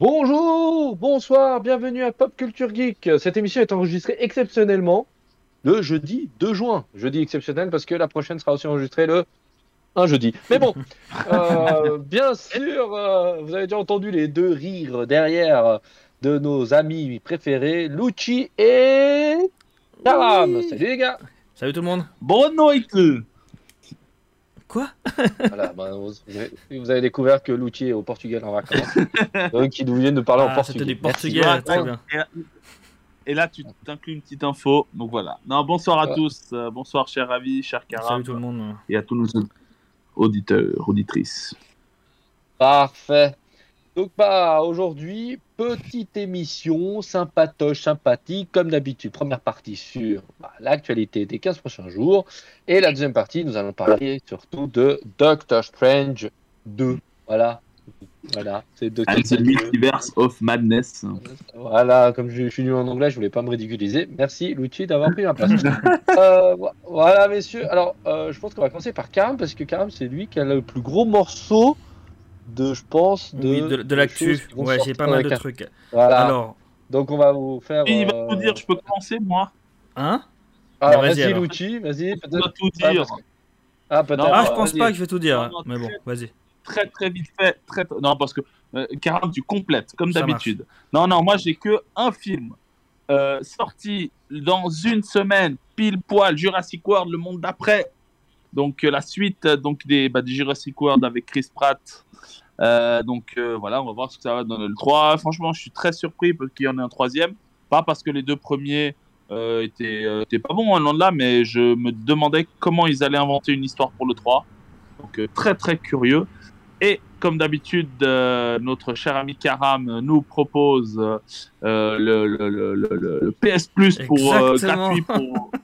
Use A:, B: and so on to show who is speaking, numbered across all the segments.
A: Bonjour, bonsoir, bienvenue à Pop Culture Geek. Cette émission est enregistrée exceptionnellement le jeudi 2 juin. Jeudi exceptionnel parce que la prochaine sera aussi enregistrée le un jeudi. Mais bon, euh, bien sûr, euh, vous avez déjà entendu les deux rires derrière de nos amis préférés, Lucci et Karam. Salut les gars.
B: Salut tout le monde.
C: Bonne nuit.
B: Quoi
A: Voilà, bah, vous, avez, vous avez découvert que Lucci est au Portugal en vacances. donc il nous vient de parler en
B: Ah,
A: portugais.
B: C'était du portugais,
C: Merci.
B: très bien.
C: Et là, tu t'inclus une petite info. Donc voilà. Non, bonsoir à tous. Euh, bonsoir, cher Ravi, cher Karam.
B: Salut tout le monde.
C: Et à tous nos auditeurs, auditrices.
A: Parfait. Donc bah aujourd'hui, petite émission sympatoche, sympathique, comme d'habitude. Première partie sur bah, l'actualité des 15 prochains jours. Et la deuxième partie, nous allons parler surtout de Doctor Strange 2. Voilà. Voilà, c'est Doctor
C: And the
A: Strange 2.
C: Multiverse of Madness.
A: Voilà, comme je, je suis nul en anglais, je voulais pas me ridiculiser. Merci Luigi d'avoir pris ma place. Euh, vo- voilà, messieurs. Alors, euh, je pense qu'on va commencer par Karam parce que Karam, c'est lui qui a le plus gros morceau de, je pense, de,
B: oui, de, de l'actu. Ouais, j'ai pas mal de
A: un-
B: trucs.
A: Voilà.
B: Alors,
A: Donc, on va vous faire.
C: Et il va
A: euh,
C: tout dire, je peux commencer, moi
B: hein?
A: Alors,
B: Vas-y,
A: vas-y,
B: alors.
A: Luigi, vas-y. Peut-être.
C: tout
A: Ah,
C: dire.
A: Ah, peut-être.
B: Ah, je pense pas que je vais tout dire.
C: Non, non,
B: Mais bon, vas-y.
C: Très, très vite fait. Très... Non, parce que euh, Karam, tu complètes, comme d'habitude. Non, non, moi, j'ai que un film euh, sorti dans une semaine, pile poil, Jurassic World, le monde d'après. Donc, euh, la suite euh, donc, des, bah, des Jurassic World avec Chris Pratt. Euh, donc, euh, voilà, on va voir ce que ça va donner le 3. Franchement, je suis très surpris qu'il y en ait un troisième. Pas parce que les deux premiers euh, étaient, étaient pas bons, hein, loin de là, mais je me demandais comment ils allaient inventer une histoire pour le 3. Donc, très, très curieux. Et comme d'habitude, notre cher ami Karam nous propose le, le, le, le- le- le PS Plus pour gratuit pour.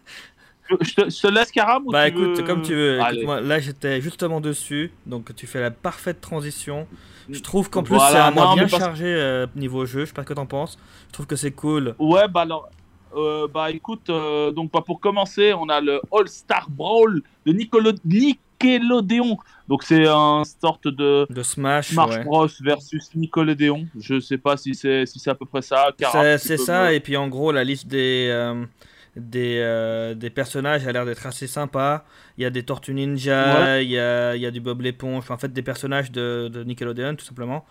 C: Je te, je te laisse Karam ou
B: Bah
C: tu
B: écoute,
C: veux-
B: comme tu veux. Écoute-moi, là j'étais justement dessus, donc tu fais la parfaite transition. Je trouve qu'en plus
C: Voilà,
B: c'est un mois bien
C: parce-
B: chargé euh, niveau jeu. Je sais pas ce que t'en penses. Je trouve que c'est cool.
C: Ouais, bah alors. euh, bah écoute, euh, donc bah, pour commencer, on a le All Star Brawl de Nicolo- Nickelodeon. Donc c'est un sorte de
B: De Smash,
C: Smash
B: ouais.
C: Bros versus Nickelodeon. Je sais pas si c'est si c'est à peu près ça.
B: C'est ça,
C: me-
B: et puis en gros, la liste des, des, euh, des personnages a l'air d'être assez sympa. Il y a des Tortues Ninja, il y, a, il y a du Bob l'éponge, en fait des personnages de, de Nickelodeon tout simplement.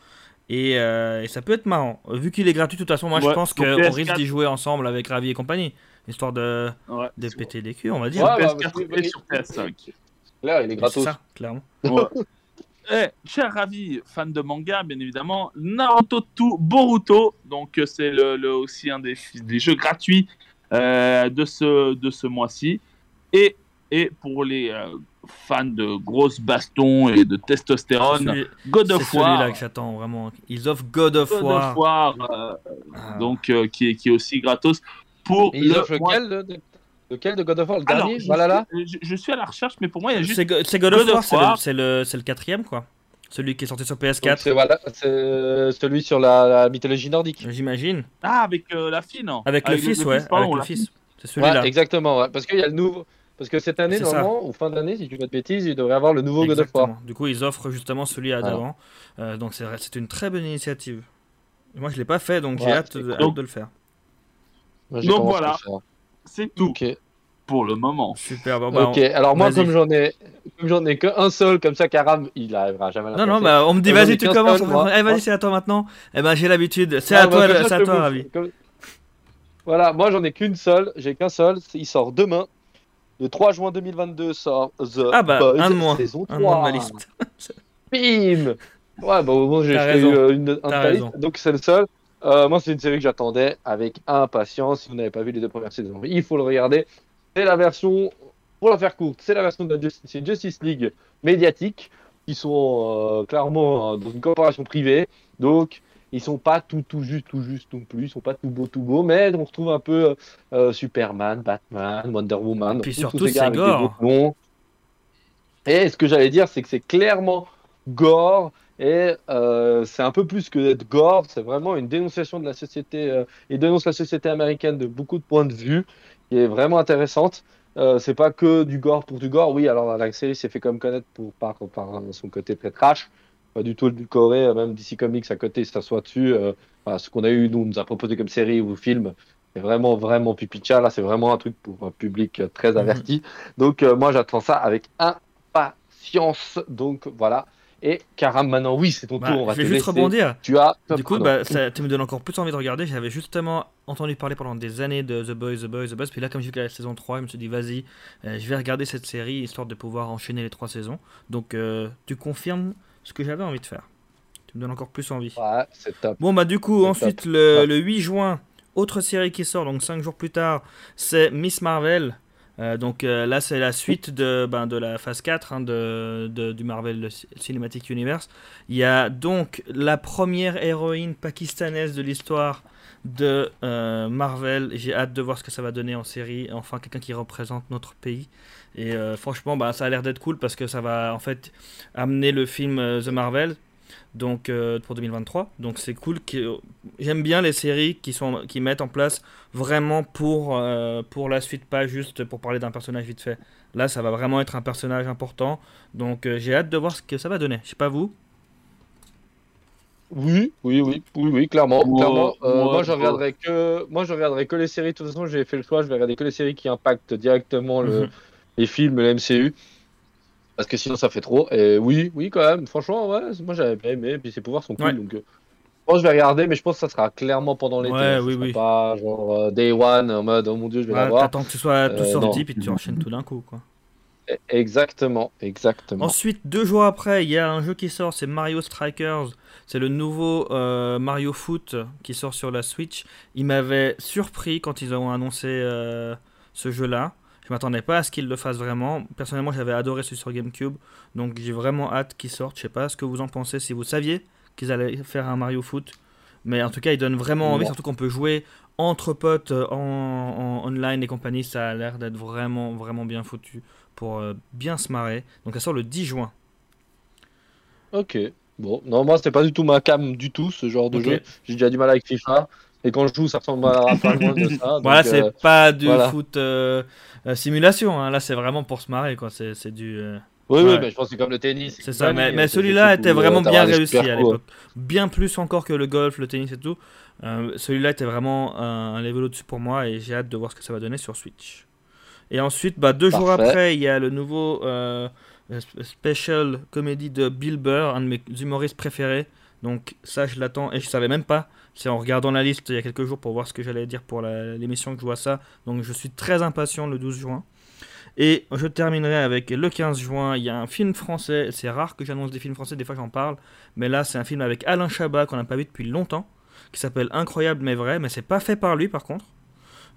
B: Et, euh, et ça peut être marrant. Vu qu'il est gratuit, de toute façon, moi je pense qu'on
C: PS4.
B: risque d'y jouer ensemble avec Ravi et compagnie. Histoire de,
C: Ouais.
B: de péter des culs, on va dire.
A: Ouais, bah,
C: PS4
A: parce que-
C: et sur PS5.
A: Là, il est
B: C'est
A: gratos.
B: ça, clairement.
C: Ouais. Eh, cher Ravi, fan de manga, bien évidemment, Naruto to Boruto, donc euh, c'est le, le- aussi un des, des jeux gratuits de ce, de ce mois-ci. Et, et pour les euh, fans de grosses bastons et de testostérone,
B: Celui-
C: God
B: C'est
C: of
B: celui-là
C: War.
B: que j'attends vraiment. Ils offrent God of
C: God
B: War.
C: of War, euh,
B: Ah.
C: donc euh, qui, est, qui est aussi gratos pour
A: ils
C: le
A: offrent lequel de, de- lequel de God of War Le
C: Alors,
A: dernier
C: je,
A: Voilà là
C: suis, je, je suis à la recherche, mais pour moi, il y a juste
B: C'est Go- c'est God of
C: God of
B: War, c'est le-
C: War.
B: c'est le, c'est le quatrième quoi. Celui qui est sorti sur
A: Donc,
B: PS4,
A: C'est voilà, c'est euh, celui sur la, la mythologie nordique.
B: j'imagine.
C: Ah, avec euh, la fille, non
B: Avec, le fils, ouais. avec le fils. C'est
A: Ouais,
B: celui-là.
A: exactement. ouais. Parce qu'il y a le nouveau. Parce que cette année, normalement, ou fin d'année, si tu veux de bêtises, il devrait avoir le nouveau God of War.
B: Exactement. Du coup, ils offrent justement celui à d'avant. Euh, donc c'est vrai, c'est une très bonne initiative. Moi, je l'ai pas fait, donc j'ai hâte, de-
A: cool.
B: hâte de le faire.
A: Moi,
C: Donc voilà. C'est tout
A: Ok.
C: Pour le moment.
B: Super. Bon, bah,
A: Ok. Alors moi, comme j'en ai, comme j'en ai qu'un seul, comme ça, Karam, il arrivera jamais à la
B: Non, non, bah, on me dit, vas-y, tu commences. va- Eh, vas-y, c'est à toi maintenant. Eh ben, j'ai l'habitude. C'est
A: Ah,
B: à
A: bah,
B: toi, c'est à toi, Ravi.
A: Voilà, moi j'en ai qu'une seule, j'ai qu'un seul, il sort demain. Le 3 juin 2022 sort The
B: Ah, bah,
A: Boys,
B: un de moins.
A: saison
B: Un de moins de
A: 3.
B: ma liste.
A: Bim Ouais, bah au moins j'ai euh, une, un donc c'est le seul. Euh, moi, c'est une série que j'attendais avec impatience. Si vous n'avez pas vu les deux premières saisons, il faut le regarder. C'est la version, pour la faire courte, c'est la version de Justice, Justice League médiatique, qui sont euh, clairement euh, dans une corporation privée. Donc, ils sont pas tout, tout juste, tout juste non plus. Ils sont pas tout beau, tout beau, mais on retrouve un peu euh, Superman, Batman, Wonder Woman.
B: Puis surtout,
A: ces gars
B: c'est
A: avec
B: gore.
A: noms. Et ce que j'allais dire, c'est que c'est clairement gore et euh, c'est un peu plus que d'être gore, c'est vraiment une dénonciation de la société, euh, il dénonce la société américaine de beaucoup de points de vue, qui est vraiment intéressante. Euh, c'est pas que du gore pour du gore, oui, alors la série s'est fait comme connaître pour, par, par son côté très trash, pas du tout le Corée, euh, même DC Comics à côté s'assoit dessus. Euh, voilà, ce qu'on a eu, nous, nous a proposé comme série ou film, c'est vraiment, vraiment pipicha. Là, c'est vraiment un truc pour un public euh, très
B: Mhm.
A: averti. Donc, euh, moi, j'attends ça avec impatience. Donc, voilà. Et Karam, maintenant, oui, c'est ton
B: Bah,
A: tour. On va
B: je vais
A: te
B: juste
A: laisser.
B: rebondir.
A: Tu as.
B: Du coup, bah, ça, tu me donnes encore plus envie de regarder. J'avais justement entendu parler pendant des années de The Boys, The Boys, The Boys. Puis là, comme j'ai vu la saison 3, je me suis dit, vas-y, euh, je vais regarder cette série histoire de pouvoir enchaîner les trois saisons. Donc, euh, tu confirmes ce que j'avais envie de faire. Tu me donnes encore plus envie.
A: Ouais, c'est top.
B: Bon, bah, du coup, ensuite, le, le 8 juin, autre série qui sort, donc 5 jours plus tard, c'est Miss Marvel. Euh, donc euh, là, c'est la suite de, ben, de la phase 4 hein, de, du Marvel Cinematic Universe. Il y a donc la première héroïne pakistanaise de l'histoire de euh, Marvel. J'ai hâte de voir ce que ça va donner en série. Enfin, quelqu'un qui représente notre pays. Et franchement, bah, ça a l'air d'être cool parce que ça va en fait amener le film The Marvel donc euh, pour 2023. Donc c'est cool. que- J'aime bien les séries qui sont qui mettent en place vraiment pour euh, pour la suite, pas juste pour parler d'un personnage vite fait. Là, ça va vraiment être un personnage important. Donc euh, j'ai hâte de voir ce que ça va donner. Je sais pas vous.
A: Oui, oui, oui, oui, oui, clairement,
C: Moi-
A: clairement. Euh,
C: moi,
A: moi, je
C: je-
A: regarderai que, moi, je regarderai que les séries. De toute façon, j'ai fait le choix. Je vais regarder que les séries qui impactent directement le,
B: Mhm.
A: les films, le MCU, parce que sinon, ça fait trop. Et oui, oui, quand même. Franchement, ouais, moi, j'avais bien aimé. Puis ses pouvoirs sont cool,
B: Ouais.
A: donc. euh, je pense que je vais regarder, mais je pense que ça sera clairement pendant l'été.
B: Ouais, oui, oui.
A: Pas genre euh, day one en mode oh mon dieu, je vais
B: Ouais,
A: la voir.
B: T'attends que ce soit tout
A: Euh,
B: sorti puis tu enchaînes tout d'un coup quoi.
A: E- Exactement, exactement.
B: Ensuite, deux jours après, il y a un jeu qui sort, c'est Mario Strikers. C'est le nouveau euh, Mario Foot qui sort sur la Switch. Il m'avait surpris quand ils ont annoncé ce jeu-là. Je m'attendais pas à ce qu'ils le fassent vraiment. Personnellement, j'avais adoré celui sur GameCube. Donc j'ai vraiment hâte qu'il sorte. Je sais pas ce que vous en pensez, si vous saviez qu'ils allaient faire un Mario Foot. Mais en tout cas, il donne vraiment envie, surtout qu'on peut jouer entre potes euh, en, en online et compagnie. Ça a l'air d'être vraiment, vraiment bien foutu pour euh, bien se marrer. Donc ça sort le 10 juin.
A: Ok. Bon, non, moi, c'était pas du tout ma cam du tout, ce genre de jeu. J'ai déjà du mal avec FIFA. Et quand je joue, ça ressemble à pas loin de ça. donc,
B: Voilà,
A: euh,
B: c'est pas du
A: voilà.
B: foot euh, euh, simulation. hein. Là, c'est vraiment pour se marrer. quoi. C'est c'est du. euh,
A: Oui,
B: Ouais.
A: oui, mais je pense que c'est comme le tennis.
B: C'est ça. Mais, celui-là était
A: euh,
B: vraiment bien réussi à l'époque. Bien plus encore que le golf, le tennis et tout. Euh, celui-là était vraiment un, level au-dessus pour moi et j'ai hâte de voir ce que ça va donner sur Switch. Et ensuite, bah, deux jours après, il y a le nouveau euh, euh, sp- special comédie de Bill Burr, un de mes humoristes préférés. Donc ça, je l'attends et je savais même pas. C'est en regardant la liste il y a quelques jours pour voir ce que j'allais dire pour l'émission que je vois ça. Donc je suis très impatient le 12 juin. Et je terminerai avec le 15 juin. Il y a un film français. C'est rare que j'annonce des films français, des fois j'en parle. Mais là, c'est un film avec Alain Chabat qu'on n'a pas vu depuis longtemps. Qui s'appelle Incroyable mais vrai. Mais c'est pas fait par lui par contre.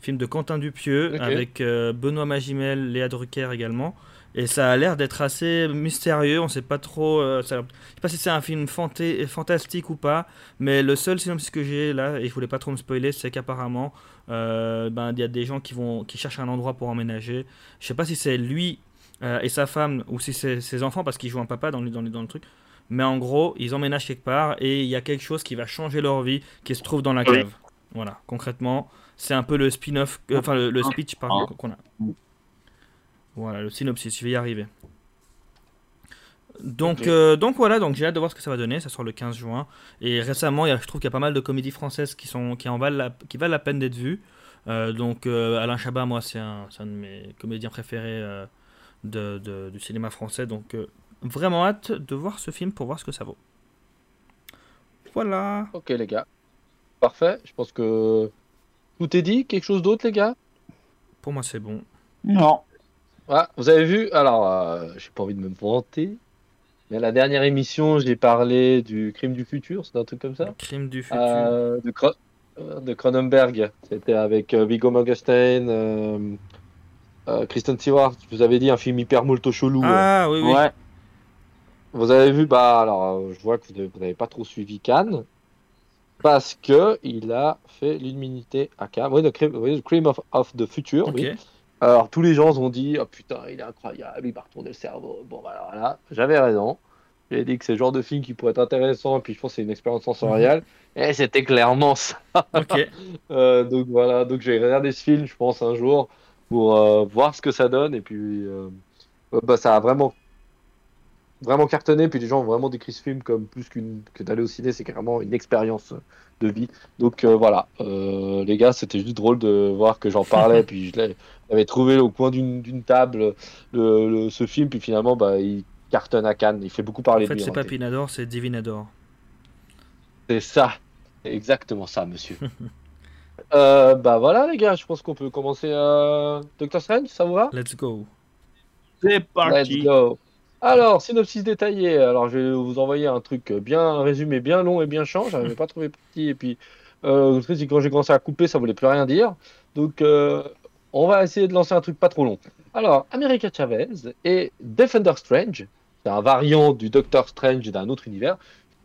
B: Film de Quentin Dupieux avec euh, Benoît Magimel, Léa Drucker également. Et ça a l'air d'être assez mystérieux. On sait pas trop. euh, ça- Je sais pas si c'est un film fantastique ou pas. Mais le seul synopsis que j'ai là, et je voulais pas trop me spoiler, c'est qu'apparemment, euh, ben, il y a des gens qui, vont, qui cherchent un endroit pour emménager. Je sais pas si c'est lui euh, et sa femme ou si c'est ses enfants parce qu'ils jouent un papa dans le, dans, le, dans le truc. Mais en gros, ils emménagent quelque part et il y a quelque chose qui va changer leur vie qui se trouve dans la cave. Voilà, concrètement, c'est un peu le spin-off, euh, enfin le, le speech
C: Ah.
B: qu'on a. Voilà, le synopsis, je vais y arriver. Donc, euh, donc voilà, donc j'ai hâte de voir ce que ça va donner. Ça sort le 15 juin. Et récemment, il y a- je trouve qu'il y a pas mal de comédies françaises qui, sont, qui, en valent, la, qui valent la peine d'être vues. Euh, donc euh, Alain Chabat, moi, c'est un, c'est un de mes comédiens préférés euh, de, de- du cinéma français. Donc euh, vraiment hâte de voir ce film pour voir ce que ça vaut. Voilà.
A: Ok, les gars. Parfait. Je pense que tout est dit. Quelque chose d'autre, les gars?
B: Pour moi, c'est bon.
C: Non.
A: Ah, Vous avez vu? Alors, euh, j'ai pas envie de me vanter. Mais à la dernière émission, j'ai parlé du crime du futur. C'est un truc comme ça?
B: Crime du futur.
A: Euh, de, Cro- euh, de Cronenberg. C'était avec euh, Viggo Mortensen, euh, euh, Kristen Stewart. Je vous avais dit un film hyper molto chelou.
B: ah oui, oui.
C: Ouais.
A: Vous avez vu, bah alors, euh, je vois que vous n'avez pas trop suivi Cannes. Parce que il a fait l'immunité à Cannes. Oui, The Crime, oui, The Crime of, of the Future.
B: Ok.
A: oui. Alors, tous les gens ont dit, oh putain, il est incroyable, il va retourner le cerveau. Bon, bah alors là, j'avais raison. J'ai dit que c'est le genre de film qui pourrait être intéressant, et puis je pense que c'est une expérience sensorielle. Et c'était clairement ça. Euh, donc voilà, donc je vais regarder ce film, je pense, un jour, pour euh, voir ce que ça donne. Et puis, euh, bah, ça a vraiment vraiment cartonné, puis les gens ont vraiment décrit ce film comme plus qu'une que d'aller au ciné, c'est carrément une expérience de vie. Donc euh, voilà, euh, les gars, c'était juste drôle de voir que j'en parlais, puis je l'avais trouvé au coin d'une table le, le- ce film, puis finalement, bah, il cartonne à Cannes, il fait beaucoup parler
B: En fait,
A: de lui.
B: c'est
A: en
B: pas. Pinador, c'est Divinador.
A: C'est ça, c'est exactement ça, monsieur. Euh, bah voilà les gars, je pense qu'on peut commencer à Doctor Strange, ça vous va?
B: Let's go.
C: C'est
A: Let's
C: parti.
A: go. Alors, synopsis détaillé. Alors, je vais vous envoyer un truc bien résumé, bien long et bien chiant. J'avais pas trouvé petit. Et puis, euh, quand j'ai commencé à couper, ça voulait plus rien dire. Donc, euh, on va essayer de lancer un truc pas trop long. Alors, America Chavez et Defender Strange, c'est un variant du Doctor Strange d'un autre univers,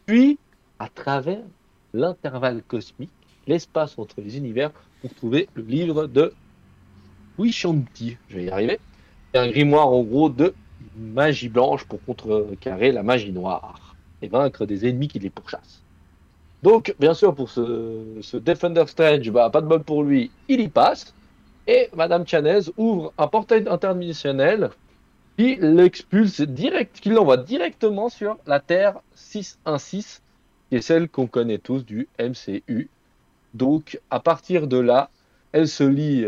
A: puis à travers l'intervalle cosmique, l'espace entre les univers, pour trouver le livre de Wishanti. Je vais y arriver. C'est un grimoire en gros de magie blanche pour contrecarrer la magie noire et vaincre des ennemis qui les pourchassent. Donc, bien sûr, pour ce, Defender Strange, bah, pas de bol pour lui, il y passe. Et Madame Chanez ouvre un portail interdimensionnel qui l'expulse direct, qui l'envoie directement sur la Terre 616, qui est celle qu'on connaît tous du MCU. Donc, à partir de là, elle se lie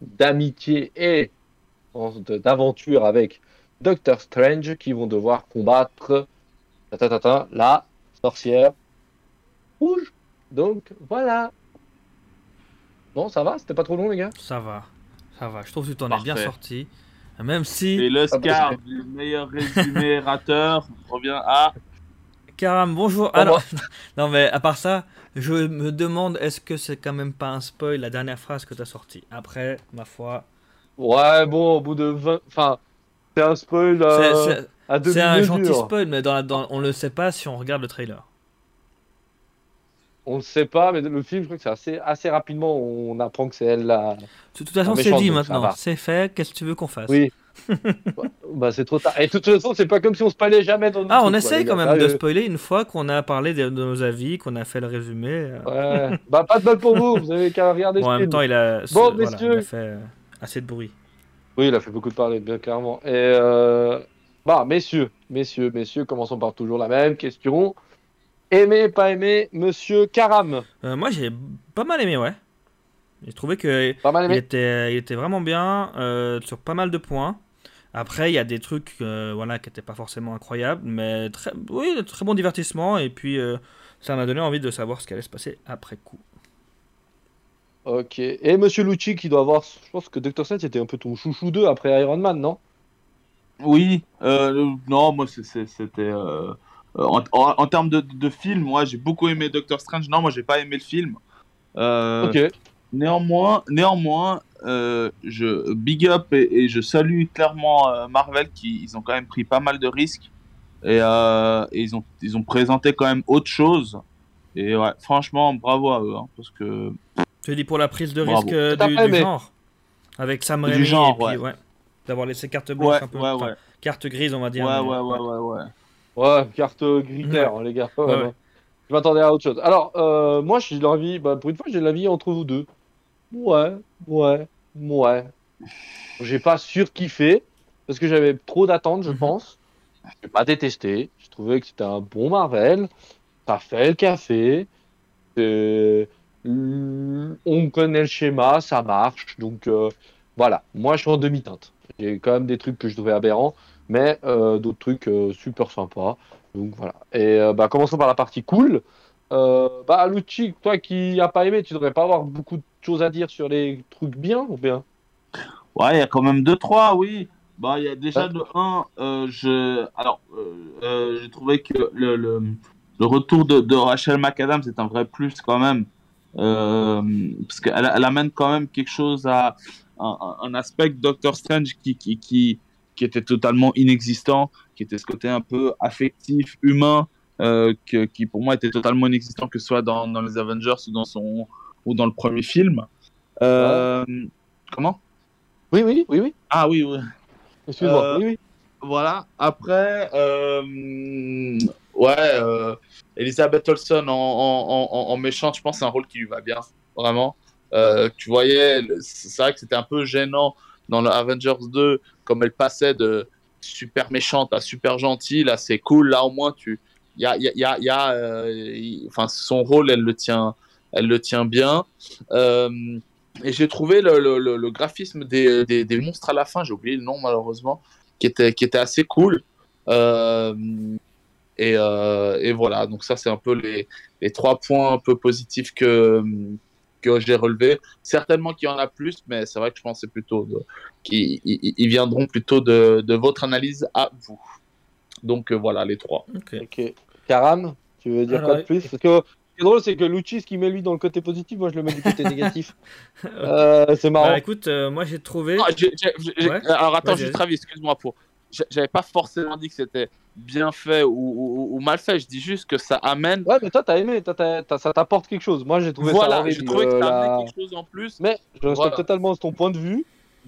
A: d'amitié et d'aventure avec Doctor Strange qui vont devoir combattre ta, ta, ta, ta, la sorcière rouge. Donc voilà. Bon, ça va C'était pas trop long, les gars
B: Ça va. Ça va. Je trouve que tu t'en es bien sorti. Même si.
C: Et l'Oscar
A: Ah,
C: du meilleur résumé rateur revient à.
B: Karam, bonjour. Alors, non mais à part ça, je me demande est-ce que c'est quand même pas un spoil la dernière phrase que tu as sortie? Après, ma foi,
A: Ouais, bon, au bout de 20. Enfin, c'est un spoil euh, à demi
B: c'est un gentil spoil, mais dans la- dans- on le sait pas si on regarde le trailer.
A: On le sait pas, mais le film, je crois que c'est assez, assez rapidement, on apprend que c'est elle la.
B: De toute façon, c'est dit maintenant. C'est fait. Qu'est-ce que tu veux qu'on fasse?
A: Oui. bah, c'est trop tard. Et de toute façon, c'est pas comme si on spoilait jamais dans
B: Ah, on
A: quoi,
B: essaye quand même de
A: Sérieux.
B: spoiler une fois qu'on a parlé de, de nos avis, qu'on a fait le résumé. euh.
A: Ouais. bah, pas de bol pour vous, vous avez qu'à regarder
B: Bon,
A: ce
B: en même temps, il a,
A: Bon,
B: ce- voilà,
A: messieurs.
B: il a fait euh, assez de bruit.
A: Oui, il a fait beaucoup de parler, bien clairement. Et euh... bah, messieurs, messieurs, messieurs, commençons par toujours la même question. Aimé, pas aimé, monsieur Karam.
B: Euh, moi, j'ai pas mal aimé, ouais. J'ai trouvé que
A: Pas mal
B: il
A: aimé
B: était, il était vraiment bien euh, sur pas mal de points. Après, il y a des trucs voilà, qui n'étaient pas forcément incroyables, mais très, oui, de très bon divertissement. Et puis, ça m'a donné envie de savoir ce qui allait se passer après coup.
A: Ok. Et monsieur Lucci qui doit avoir. Je pense que Dr. Strange était un peu ton chouchou 2 après Iron Man, non?
C: Oui, euh, non, moi c'était. euh, en, en- en termes de, de film, moi j'ai beaucoup aimé Doctor Strange. Non, moi j'ai pas aimé le film. Euh,
A: Ok.
C: Néanmoins, néanmoins je big up et, et je salue clairement Marvel qui ils ont quand même pris pas mal de risques et, et ils ont ils ont présenté quand même autre chose. Et ouais, franchement, bravo à eux, hein, parce que
B: Tu dis pour la prise de risque euh, du,
A: fait,
B: du
A: mais-
B: genre Avec Sam
C: Du
B: Raimi
C: genre,
B: et puis,
C: ouais.
B: ouais. D'avoir laissé carte blanche
C: ouais,
B: un peu.
C: ouais,
B: enfin,
C: ouais,
B: Carte grise, on va dire.
C: ouais,
B: mais-
C: ouais, ouais, ouais.
A: Ouais, carte gritaire, hein, les gars. Ouais,
B: Ouais,
A: ouais.
B: ouais.
A: Je m'attendais à autre chose. Alors, euh, moi, j'ai l'envie. Bah, pour une fois, j'ai l'avis entre vous deux. Ouais, ouais, ouais. J'ai pas surkiffé parce que j'avais trop d'attentes, je
B: Mhm.
A: pense. J'ai pas détesté. Je trouvais que c'était un bon Marvel. Ça fait le café. Euh, On connaît le schéma, ça marche. Donc euh, voilà, moi je suis en demi-teinte. J'ai quand même des trucs que je trouvais aberrants, mais euh, d'autres trucs euh, super sympas. Donc voilà. Et bah, commençons par la partie cool. Bah, Lucci, toi qui n'as pas aimé, tu devrais pas avoir beaucoup de choses à dire sur les trucs bien ou bien?
C: Ouais, il y a quand même deux trois, oui. Bah, il y a déjà
A: Ouais.
C: de un, je, alors, j'ai trouvé que le, le, le retour de, de Rachel McAdams est un vrai plus quand même, parce qu'elle elle amène quand même quelque chose à un, aspect Doctor Strange qui, qui, qui, qui était totalement inexistant, qui était ce côté un peu affectif, humain, euh, que, qui pour moi était totalement inexistant, que ce soit dans, dans les Avengers ou dans son ou dans le premier film. Euh, Comment?
A: Oui, oui, oui, oui.
C: Ah oui, oui.
A: Excuse-moi.
C: Euh,
A: Oui, oui.
C: Voilà. Après, euh, ouais, euh, Elisabeth Olsen en, en, méchante, je pense c'est un rôle qui lui va bien, vraiment. Euh, tu voyais, c'est vrai que c'était un peu gênant dans Avengers 2, comme elle passait de, super méchante à super gentille. Là, c'est cool. Là, au moins, tu, y a, y a, y a euh, enfin, son rôle, elle le tient, elle le tient bien. Euh, et j'ai trouvé le, graphisme des, monstres à la fin, j'ai oublié le nom malheureusement, qui était, qui était assez cool. Euh, et, euh, et, voilà, donc ça c'est un peu les, les, trois points un peu positifs que, que j'ai relevés. Certainement qu'il y en a plus, mais c'est vrai que je c'est plutôt qu'ils ils viendront plutôt de, de, votre analyse à vous. Donc euh, voilà les trois.
A: Ok. okay. Karam, tu veux dire quoi de plus? Parce que ce qui est drôle, c'est que Lucci, ce qui met lui dans le côté positif, moi je le mets du côté négatif. euh, c'est marrant.
B: Bah, écoute, euh, moi j'ai trouvé.
C: Ah, j ai, j ai, ouais. Alors attends, juste Travis, excuse-moi pour. J'avais pas forcément dit que c'était bien fait ou, ou, ou, mal fait, je dis juste que ça amène.
A: Ouais, mais toi t'as aimé, toi, ça t'apporte quelque chose. Moi j'ai trouvé
C: voilà,
A: ça.
C: J'ai trouvé que ça la... amenait quelque chose en plus.
A: Mais je respecte voilà. totalement ton point de vue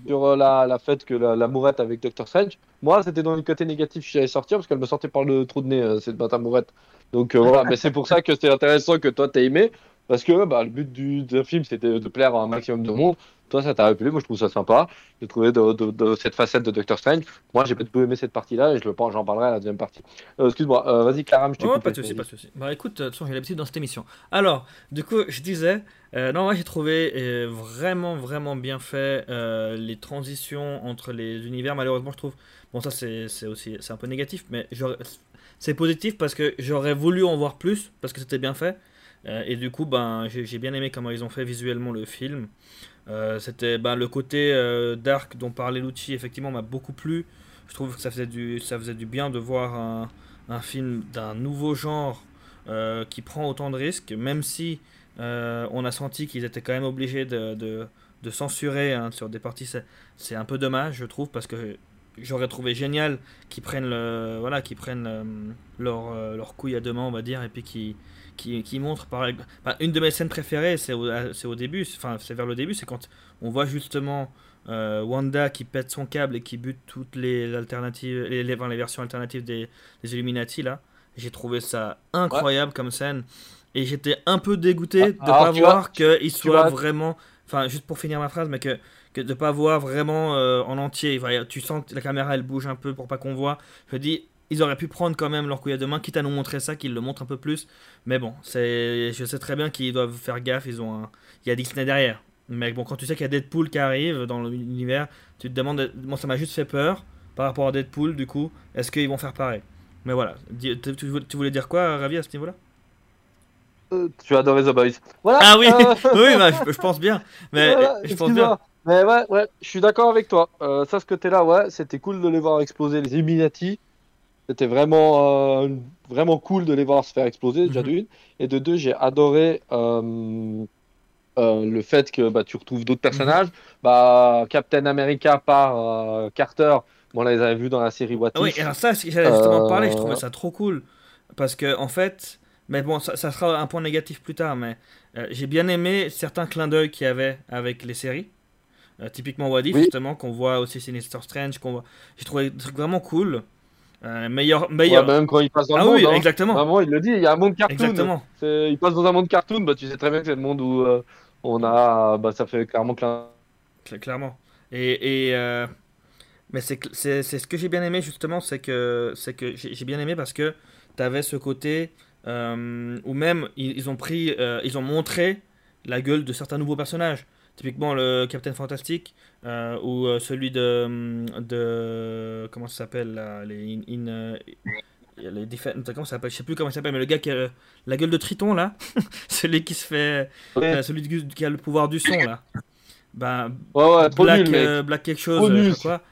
A: sur la, la fait que la, la mourette avec Doctor Strange. Moi, c'était dans le côté négatif que j'allais sortir parce qu'elle me sortait par le trou de nez, euh, cette bâtard mourette. Donc euh, voilà, mais c'est pour ça que c'est intéressant que toi t'as aimé parce que bah, le but du, du film c'était de plaire à un maximum de monde. Toi, ça t'a rappelé, moi je trouve ça sympa. J'ai trouvé de, de, de, cette facette de Doctor Strange. Moi, j'ai beaucoup aimé cette partie-là et je le pense, j'en parlerai à la deuxième partie. Euh, Excuse-moi, euh, vas-y, Claram, je t'ai
B: ouais, Pas de soucis, pas de soucis. Bah écoute, de toute façon, j'ai l'habitude dans cette émission. Alors, du coup, je disais, euh, non, moi j'ai trouvé euh, vraiment, vraiment bien fait euh, les transitions entre les univers. Malheureusement, je trouve, bon, ça c'est aussi, c'est un peu négatif, mais c'est positif parce que j'aurais voulu en voir plus parce que c'était bien fait. Et du coup, ben, j'ai bien aimé comment ils ont fait visuellement le film. Euh, c'était ben, le côté euh, dark dont parlait Lucci, effectivement, m'a beaucoup plu. Je trouve que ça faisait du, ça faisait du bien de voir un, un film d'un nouveau genre euh, qui prend autant de risques, même si on a senti qu'ils étaient quand même obligés de, de, de censurer hein, sur des parties. C'est un peu dommage, je trouve, parce que j'aurais trouvé génial qu'ils prennent, le, voilà, qu'ils prennent leur, leur couille à deux mains, on va dire, et puis qu'ils qui, qui montre par enfin, une de mes scènes préférées c'est au, au, début enfin c'est vers le début c'est quand on voit justement euh, Wanda qui pète son câble et qui bute toutes les alternatives les, les, les versions alternatives des, des Illuminati là. J'ai trouvé ça incroyable ouais. comme scène. Et j'étais un peu dégoûté ah, de ne pas voir qu'il soit vraiment enfin juste pour finir ma phrase mais que que de pas voir vraiment euh, en entier. Enfin, tu sens que la caméra elle bouge un peu pour pas qu'on voit. Je dis ils auraient pu prendre quand même leur couille à deux mains, quitte à nous montrer ça, qu'ils le montrent un peu plus. Mais bon, c'est, je sais très bien qu'ils doivent faire gaffe. Ils ont un... Il y a Disney derrière. Mais bon, quand tu sais qu'il y a Deadpool qui arrive dans l'univers, tu te demandes. Moi, ça m'a juste fait peur par rapport à Deadpool, du coup. Est-ce qu'ils vont faire pareil? Mais voilà. Tu voulais dire quoi, Ravi, à ce niveau-là?
A: Euh, Tu as adoré The Boys. Voilà,
B: ah oui, euh... oui bah, je, je, pense bien. Mais voilà, je pense bien.
A: Mais ouais, ouais, je suis d'accord avec toi. Euh, ça, ce côté-là, ouais, c'était cool de les voir exploser les Illuminati. C'était vraiment, euh, vraiment cool de les voir se faire exploser, déjà mm -hmm. d'une. Et de deux, j'ai adoré euh, euh, le fait que bah, tu retrouves d'autres personnages. Mm -hmm. bah, Captain America par Carter, bon, on les avait vus dans la série What If.
B: Oui, alors ça, j'allais justement parler, je trouvais ça trop cool. Parce que, en fait, mais bon, ça, ça sera un point négatif plus tard, mais j'ai bien aimé certains clins d'œil qu'il y avait avec les séries. Typiquement What If, oui. justement, qu'on voit aussi Sinister Strange, qu'on voit... j'ai trouvé des trucs vraiment cool. Euh, meilleur, meilleur.
A: Ouais, même quand il passe dans
B: ah
A: le monde.
B: oui,
A: hein.
B: exactement.
A: Vraiment, il le dit, il y a un monde cartoon.
B: Exactement.
A: Il passe dans un monde cartoon, bah, tu sais très bien que c'est le monde où euh, on a. Bah, ça fait clairement.
B: Clairement. Et. et euh... Mais c'est ce que j'ai bien aimé, justement, c'est que, que j'ai bien aimé parce que tu avais ce côté euh, où même ils, ils ont pris. ils ont montré la gueule de certains nouveaux personnages. Typiquement le Captain Fantastic euh, ou euh, celui de, de comment ça s'appelle là, les in, in euh, les comment ça s'appelle je sais plus comment ça s'appelle mais le gars qui a la gueule de Triton là celui qui se fait ouais. celui qui a le pouvoir du son là ben
A: ouais, ouais,
B: Black,
A: nul,
B: Black quelque chose euh, quoi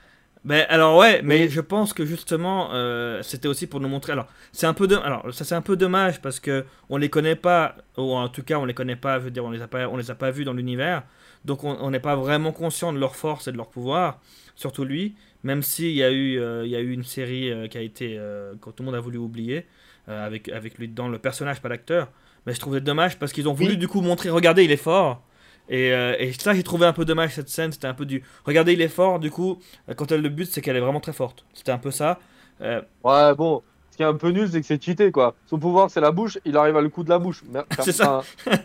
B: ben alors ouais, mais je pense que justement euh, c'était aussi pour nous montrer. Alors c'est un peu de, alors ça c'est un peu dommage parce que on les connaît pas ou en tout cas on les connaît pas. Je veux dire on les a pas, on les a pas vus dans l'univers, donc on n'est pas vraiment conscient de leur force et de leur pouvoir. Surtout lui, même s'il y a eu, euh, il y a eu une série euh, qui a été euh, quand tout le monde a voulu oublier avec avec lui dedans le personnage pas l'acteur. Mais je trouvais dommage parce qu'ils ont voulu oui. du coup montrer, regardez il est fort. Et, euh, et, ça, j'ai trouvé un peu dommage cette scène. C'était un peu du. Regardez, il est fort. Du coup, quand elle le bute, c'est qu'elle est vraiment très forte. C'était un peu ça.
A: Euh... Ouais, bon. Ce qui est un peu nul, c'est que c'est cheaté quoi. Son pouvoir c'est la bouche, il arrive à le coup de la bouche.
B: C'est ça.
A: enfin,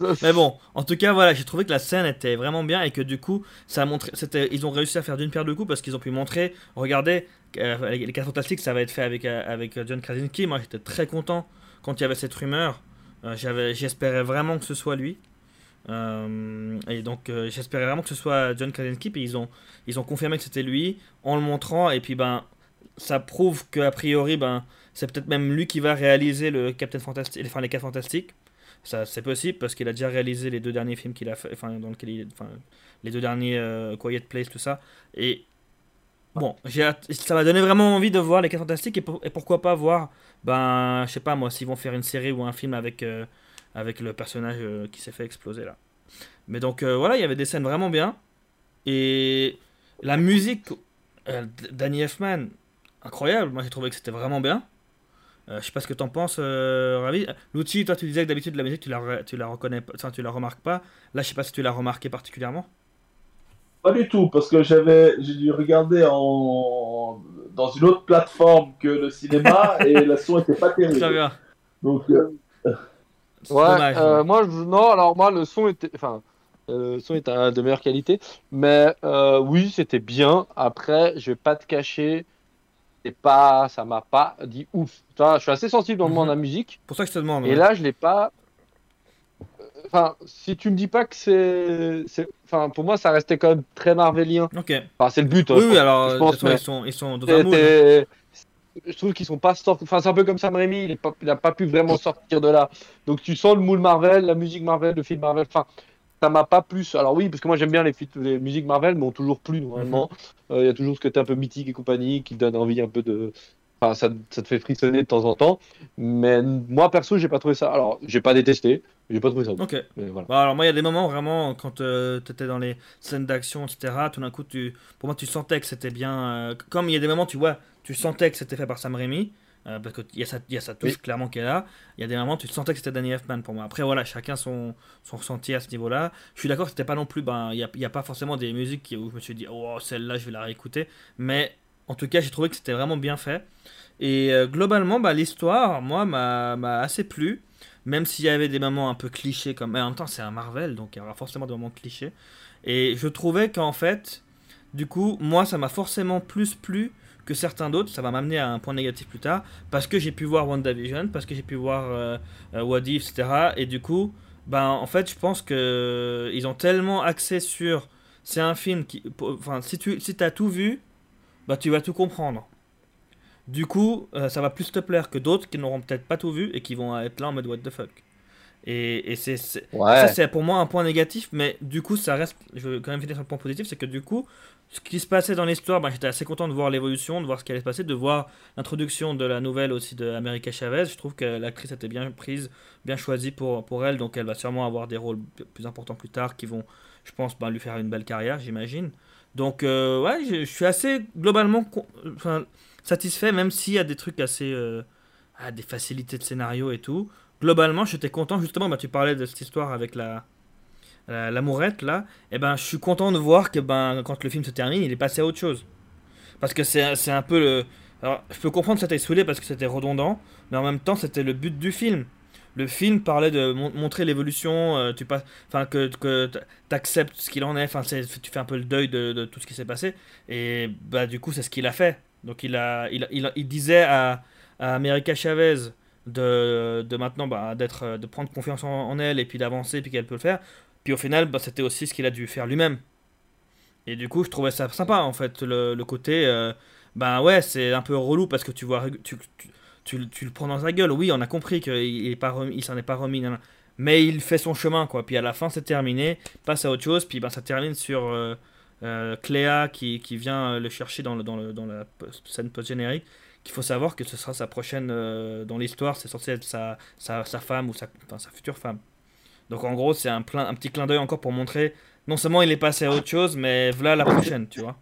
B: Mais bon, en tout cas, voilà, j'ai trouvé que la scène était vraiment bien et que du coup, ça a montré, c'était, ils ont réussi à faire d'une pierre deux coups parce qu'ils ont pu montrer, regardez, euh, les, les 4 fantastiques, ça va être fait avec, euh, avec John Krasinski. Moi, j'étais très content quand il y avait cette rumeur. Euh, j'avais, j'espérais vraiment que ce soit lui. Euh, et donc, euh, j'espérais vraiment que ce soit John Krasinski. Puis ils ont, ils ont confirmé que c'était lui en le montrant. Et puis, ben, ça prouve qu'a priori, ben, c'est peut-être même lui qui va réaliser le Captain Fantastic, enfin les 4 fantastiques. Ça, c'est possible parce qu'il a déjà réalisé les deux derniers films qu'il a enfin, dans lequel il, enfin, les deux derniers euh, Quiet Place, tout ça. Et bon, j'ai ça m'a donné vraiment envie de voir les 4 fantastiques et, pour- et pourquoi pas voir, ben, je sais pas moi, s'ils vont faire une série ou un film avec, euh, avec le personnage euh, qui s'est fait exploser là. Mais donc voilà, il y avait des scènes vraiment bien. Et la musique, Danny Elfman, incroyable. Moi j'ai trouvé que c'était vraiment bien. Euh, je sais pas ce que t'en penses, euh, Ravi. Lucci, toi tu disais que d'habitude la musique tu la, re- tu la reconnais pas, enfin, tu la remarques pas. Là je sais pas si tu l'as remarqué particulièrement.
C: Pas du tout, parce que j'avais j'ai dû regarder en dans une autre plateforme que le cinéma et le son était pas
B: Très
C: terrible.
B: bien.
C: Donc euh,
B: C'est
A: Ouais,
B: dommage.
A: euh,
B: ouais.
A: moi, je- non, alors moi, le son était, enfin, euh, le son était euh, de meilleure qualité, mais euh, oui, c'était bien. Après, je vais pas te cacher, pas, ça m'a pas dit ouf. Je suis assez sensible dans le monde de la musique,
B: Pour ça que je te demande.
A: et
B: ouais.
A: là, je l'ai pas. Enfin, si tu me dis pas que c'est, enfin, pour moi, ça restait quand même très marvelien.
B: Ok.
A: Enfin, c'est le but. hein,
B: Oui, alors
A: je pense,
B: façon, ils, sont, ils sont dans un mood. hein.
A: Je trouve qu'ils sont pas sortis. Enfin, c'est un peu comme Sam Raimi, il, est pas... pas pu vraiment sortir de là. Donc, tu sens le moule Marvel, la musique Marvel, le film Marvel. Enfin, ça m'a pas plus. Alors, oui, parce que moi j'aime bien les, musiques Marvel, mais ont toujours plu normalement. Euh, Il y a toujours ce côté un peu mythique et compagnie qui donne envie un peu de. Enfin, ça, ça te fait frissonner de temps en temps. Mais moi, perso, j'ai pas trouvé ça. Alors, j'ai pas détesté, j'ai pas trouvé ça.
B: Ok.
A: Mais voilà.
B: Bah, alors moi il y a des moments vraiment quand tu étais dans les scènes d'action etc tout d'un coup tu pour moi tu sentais que c'était bien euh, comme il y a des moments tu vois tu sentais que c'était fait par Sam Raimi euh, parce qu'il y a sa, y a sa touche
A: Oui.
B: clairement qui est là. Il y a des moments tu sentais que c'était Danny Elfman pour moi. Après voilà chacun son, son ressenti à ce niveau là je suis d'accord c'était pas non plus ben il y a, il y a pas forcément des musiques où je me suis dit oh celle-là je vais la réécouter. Mais en tout cas j'ai trouvé que c'était vraiment bien fait. Et euh, globalement bah, l'histoire moi m'a m'a assez plu. Même s'il y avait des moments un peu clichés comme mais en même temps c'est un Marvel donc il y aura forcément des moments clichés. Et je trouvais qu'en fait du coup moi ça m'a forcément plus plu que certains d'autres ça va m'amener à un point négatif plus tard parce que j'ai pu voir WandaVision parce que j'ai pu voir euh, euh, What If etc et du coup ben en fait je pense que ils ont tellement axé sur c'est un film qui enfin si tu si t'as tout vu bah tu vas tout comprendre du coup, euh, ça va plus te plaire que d'autres qui n'auront peut-être pas tout vu et qui vont être là en mode what the fuck. Et, et c'est,
A: Ouais.
B: ça, c'est pour moi un point négatif, mais du coup, ça reste. Je veux quand même finir sur le point positif c'est que du coup, ce qui se passait dans l'histoire, ben, j'étais assez content de voir l'évolution, de voir ce qui allait se passer, de voir l'introduction de la nouvelle aussi de America Chavez. Je trouve que l'actrice était bien prise, bien choisie pour, pour elle, donc elle va sûrement avoir des rôles plus importants plus tard qui vont, je pense, ben, lui faire une belle carrière, j'imagine. Donc, euh, ouais, je, je suis assez globalement enfin, satisfait, même s'il y a des trucs assez. euh, ah, des facilités de scénario et tout. Globalement, j'étais content, justement, bah, tu parlais de cette histoire avec la. la- L'amourette là, et ben je suis content de voir que ben quand le film se termine, il est passé à autre chose. Parce que c'est un peu le. Alors, je peux comprendre que ça t'ait saoulé parce que c'était redondant, mais en même temps, c'était le but du film. Le film parlait de mon- montrer l'évolution, euh, tu passes, enfin que que t'acceptes ce qu'il en est, enfin tu fais un peu le deuil de, tout ce qui s'est passé, et bah du coup c'est ce qu'il a fait. Donc il a, il, il disait à, à America Chavez de, de maintenant bah, d'être, euh, de prendre confiance en, elle et puis d'avancer puis qu'elle peut le faire. Puis au final, bah, c'était aussi ce qu'il a dû faire lui-même. Et du coup, je trouvais ça sympa en fait, le, le côté, euh, bah ouais, c'est un peu relou parce que tu vois, tu, tu, tu, le prends dans sa gueule. Oui, on a compris qu'il est pas remis, il s'en est pas remis, mais il fait son chemin quoi. Puis à la fin, c'est terminé, passe à autre chose. Puis ben, ça termine sur euh, euh, Cléa qui, qui vient le chercher dans, le, dans, la scène post-générique. Qu'il faut savoir que ce sera sa prochaine euh, dans l'histoire, c'est censé être sa, sa, sa femme ou sa, enfin, sa future femme. Donc en gros, c'est un, plein, un petit clin d'œil encore pour montrer non seulement il est passé à autre chose, mais voilà la prochaine, tu vois.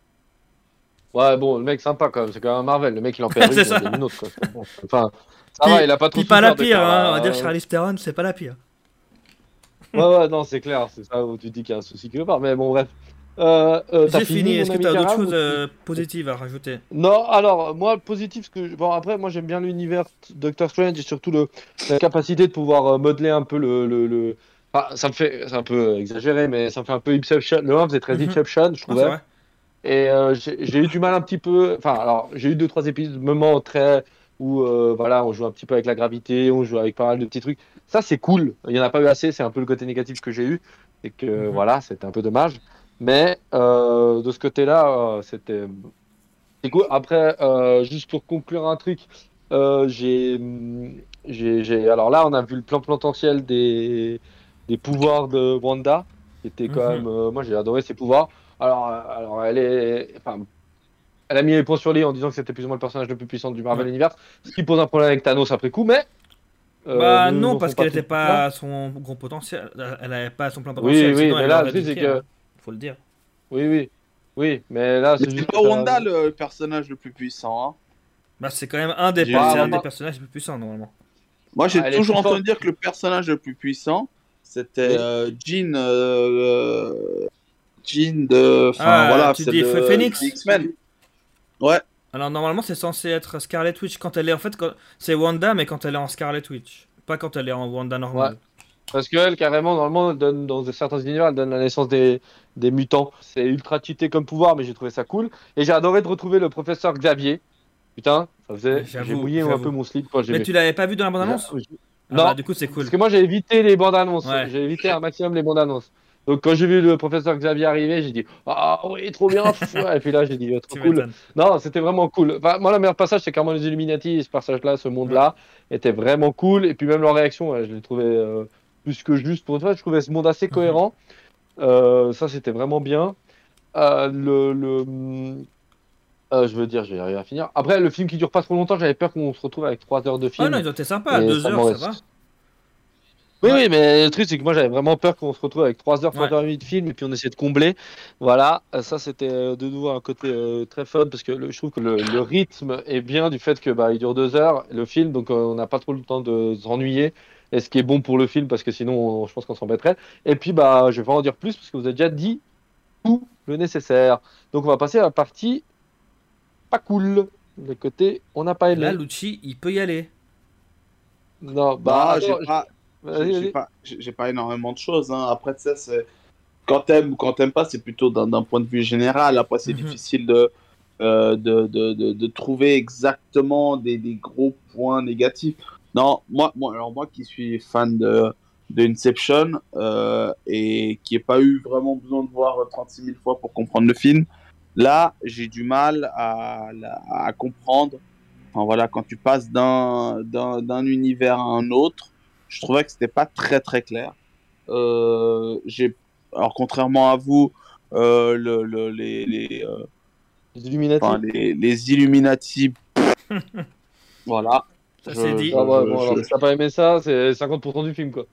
A: Ouais, bon, le mec sympa quand même, c'est quand même Marvel. Le mec il en perd une, il en une autre. Quoi. Enfin, ça va, il a pas trop
B: pas la pire, hein, on va
A: euh,
B: dire Charlize Theron, c'est pas la pire.
A: Ouais, ouais, non, c'est clair, c'est ça où tu dis qu'il y a un souci quelque part. Mais bon, bref. Euh, euh,
B: J'ai fini. Est-ce que tu as d'autres choses euh, positives à rajouter?
A: Non, alors moi positif, ce que je- bon après moi j'aime bien l'univers Doctor Strange et surtout le la capacité de pouvoir euh, modeler un peu le le, le... Enfin, ça me fait c'est un peu exagéré mais ça me fait un peu Inception. Le 1 faisait très
B: Mhm.
A: Inception, je
B: c'est
A: trouvais. Et euh, j'ai eu du mal un petit peu. Enfin, alors, j'ai eu deux, trois épisodes, moments très. où, euh, voilà, on joue un petit peu avec la gravité, on joue avec pas mal de petits trucs. Ça, c'est cool. Il y en a pas eu assez, c'est un peu le côté négatif que j'ai eu. C'est que,
B: Mhm.
A: voilà, c'était un peu dommage. Mais euh, de ce côté-là, euh, c'était. Cool. Après, euh, juste pour conclure un truc, euh, j'ai. j'ai- Alors là, on a vu le plan potentiel des, des pouvoirs de Wanda, qui était quand
B: Mhm.
A: même. moi, j'ai adoré ses pouvoirs. Alors, alors elle est. Enfin, elle a mis les points sur les en disant que c'était plus ou moins le personnage le plus puissant du Marvel
B: Ouais.
A: Universe, ce qui pose un problème avec Thanos après coup, mais. euh,
B: bah non, parce qu'elle n'était pas à son gros potentiel. Elle n'avait pas son plein
A: Oui,
B: potentiel.
A: oui,
B: sinon
A: mais là, le truc, c'est que.
B: Faut le dire.
A: Oui, oui. Oui, mais là, c'est juste.
C: pas Wanda le personnage le plus puissant. hein.
B: Bah, c'est quand même un des, un des personnages les plus puissants normalement.
C: Moi, j'ai
A: Ah,
C: toujours entendu dire que le personnage le plus puissant, c'était euh, Jean. euh, Jean de. Enfin,
B: Ah,
C: voilà,
B: tu
C: c'est
B: dis
C: de-
B: Phoenix?
C: X-Men. Ouais.
B: Alors normalement c'est censé être Scarlet Witch quand elle est en fait quand... c'est Wanda mais quand elle est en Scarlet Witch, pas quand elle est en Wanda normale.
A: Parce qu'elle, carrément, normalement, donne, dans certains univers, elle donne la naissance des, des mutants. C'est ultra cheaté comme pouvoir, mais j'ai trouvé ça cool. Et j'ai adoré de retrouver le professeur Xavier. Putain, ça faisait. J'ai mouillé un peu mon slip quand j'ai
B: Mais tu l'avais pas vu dans la bande annonce
A: J'ai-
B: Ah
A: Non,
B: bah, du coup c'est cool.
A: Parce que moi, j'ai évité les bandes annonces.
B: Ouais.
A: J'ai évité un maximum les bandes annonces. Donc, quand j'ai vu le professeur Xavier arriver, j'ai dit Ah oui, trop bien. Et puis là, j'ai dit oh, Trop cool. Non, c'était vraiment cool. Enfin, moi, le meilleur passage, c'est carrément les Illuminati. Ce passage-là, ce monde-là, était vraiment cool. Et puis, même leur réaction, je l'ai trouvé euh, plus que juste. Pour une fois, je trouvais ce monde assez cohérent. Euh, ça, c'était vraiment bien. Euh, le. le euh, je veux dire, je vais arriver à finir. Après, le film qui dure pas trop longtemps, j'avais peur qu'on se retrouve avec 3 heures de film.
B: Ah non, sympas,
A: Et
B: deux
A: ça
B: heures
A: m'aurait-
B: ça va.
A: Oui,
B: Ouais.
A: oui, mais le truc, c'est que moi, j'avais vraiment peur qu'on se retrouve avec 3 heures, 3
B: Ouais.
A: heures et demie de film, et puis on essaie de combler. Voilà, Euh, ça, c'était euh, de nouveau un côté euh, très fun, parce que le- je trouve que le, le rythme est bien du fait que bah, il dure 2 heures, le film, donc euh, on n'a pas trop le temps de s'ennuyer. Et ce qui est bon pour le film, parce que sinon, on- je pense qu'on s'embêterait. Et puis, bah, je vais pas en dire plus, parce que vous avez déjà dit tout le nécessaire. Donc, on va passer à la partie pas cool. Le côté, on n'a pas aimé.
B: Là Lucci il peut y aller.
A: Non, bah,
C: Bah, j'ai pas, énormément de choses. Hein. Après, c'est quand t'aimes ou quand t'aimes pas, c'est plutôt d'un point de vue général. Après, c'est
B: Mhm.
C: difficile de, euh, de, de, de, de trouver exactement des, des gros points négatifs. Non, moi, moi, alors moi qui suis fan de, de Inception euh, et qui n'ai pas eu vraiment besoin de voir 36 000 fois pour comprendre le film, là, j'ai du mal à, à comprendre. Enfin, voilà, quand tu passes d'un d'un d'un univers à un autre, je trouvais que c'était pas très très clair. Euh, j'ai alors contrairement à vous, euh, le, le- les les, euh,
A: Les Illuminati.
C: enfin, les, les Illuminati, voilà.
B: Ça c'est dit.
A: Ah ouais,
C: je-
A: bon, alors,
C: je-
A: si t'as pas aimé ça, c'est 50% du film, quoi.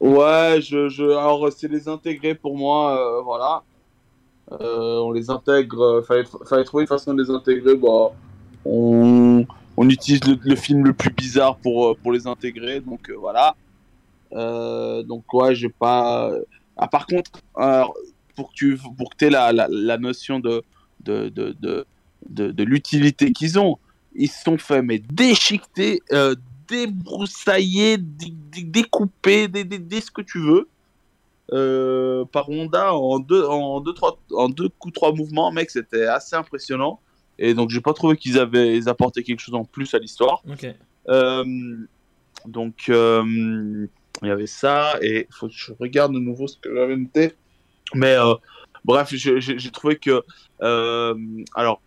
C: Ouais, je, je, alors c'est les intégrer pour moi, euh, voilà. Euh, on les intègre, euh, fallait, fallait trouver une façon de les intégrer. Bah, on, on utilise le, le film le plus bizarre pour, euh, pour les intégrer, donc euh, voilà. Euh, donc ouais, j'ai pas. Ah, par contre, alors, pour que tu pour que t'aies la, la, la notion de de, de, de, de, de l'utilité qu'ils ont, ils se sont fait mais déchiqueter, euh, débroussailler, dé- dé- découper, dé, dé- dé- ce que tu veux. euh, par Honda en deux, en deux, trois, en deux coups, trois mouvements, mec, c'était assez impressionnant. Et donc, j'ai pas trouvé qu'ils avaient ils apportaient quelque chose en plus à l'histoire.
B: Ok.
C: Euh, donc, euh, il y avait ça, et faut que je regarde de nouveau ce que j'avais noté. Mais bref, j'ai trouvé que. alors,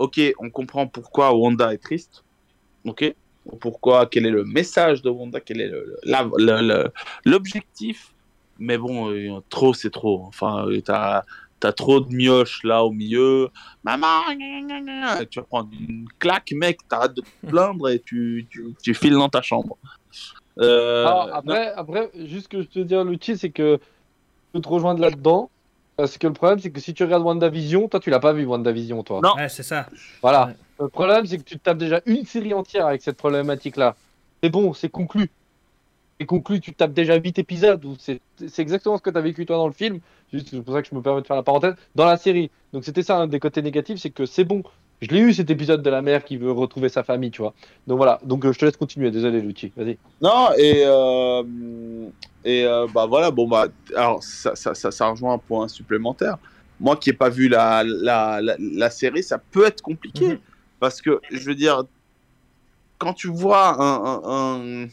C: ok, on comprend pourquoi Wanda est triste. Ok, pourquoi, quel est le message de Wanda, quel est l'objectif. Mais bon, euh, trop, c'est trop. Enfin, euh, t'as. Trop de mioches là au milieu. Maman, tu vas prendre une claque, mec. T'arrêtes de te plaindre et tu, tu, tu files dans ta chambre. Euh,
A: Alors, après, après, juste que je te dis, Lucci, c'est que je peux te rejoindre là-dedans. Parce que le problème, c'est que si tu regardes WandaVision, toi, tu l'as pas vu, WandaVision, toi.
C: Non.
B: Ouais, c'est ça.
A: Voilà.
B: Ouais.
A: Le problème, c'est que tu te tapes déjà une série entière avec cette problématique-là. C'est bon, c'est conclu. et conclu, tu tapes déjà 8 épisodes. ou C'est c'est exactement ce que tu as vécu toi dans le film. Juste, c'est pour ça que je me permets de faire la parenthèse. Dans la série. Donc c'était ça un des côtés négatifs, c'est que c'est bon. Je l'ai eu cet épisode de la mère qui veut retrouver sa famille, tu vois. Donc voilà. Donc euh, je te laisse continuer. Désolé, Luchi. Vas-y.
C: Non, et, euh, et euh, bah voilà, bon, bah, alors ça, ça, ça, ça rejoint un point supplémentaire. Moi qui n'ai pas vu la, la, la, la série, ça peut être compliqué.
B: Mhm.
C: Parce que, je veux dire, quand tu vois un. un- un-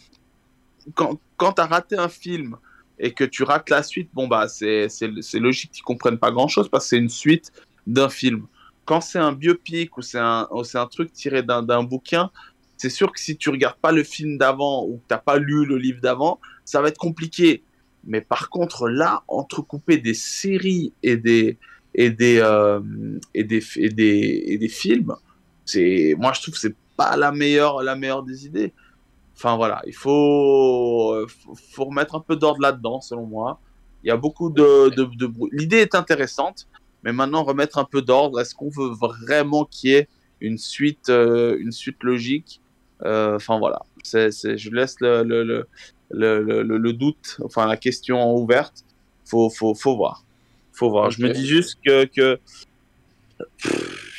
C: Quand, quand tu as raté un film et que tu rates la suite, bon, bah, c'est logique qu'ils comprennent pas grand chose parce que c'est une suite d'un film. Quand c'est un biopic ou c'est un, un truc tiré d'un bouquin, c'est sûr que si tu regardes pas le film d'avant ou que t'as pas lu le livre d'avant, ça va être compliqué. Mais par contre, là, entrecouper des séries et des euh, et des et des, et des films, moi je trouve que c'est pas la meilleure la meilleure des idées. Enfin voilà, il faut faut, remettre un peu d'ordre là-dedans selon moi. Il y a beaucoup de, de, de l'idée est intéressante, mais maintenant remettre un peu d'ordre. Est-ce qu'on veut vraiment qu'il y ait une suite euh, une suite logique? Euh, Enfin voilà, c'est c'est je laisse le le, le, le, le, doute, enfin la question ouverte. Faut faut faut voir, faut voir. Je me dis juste que que pff,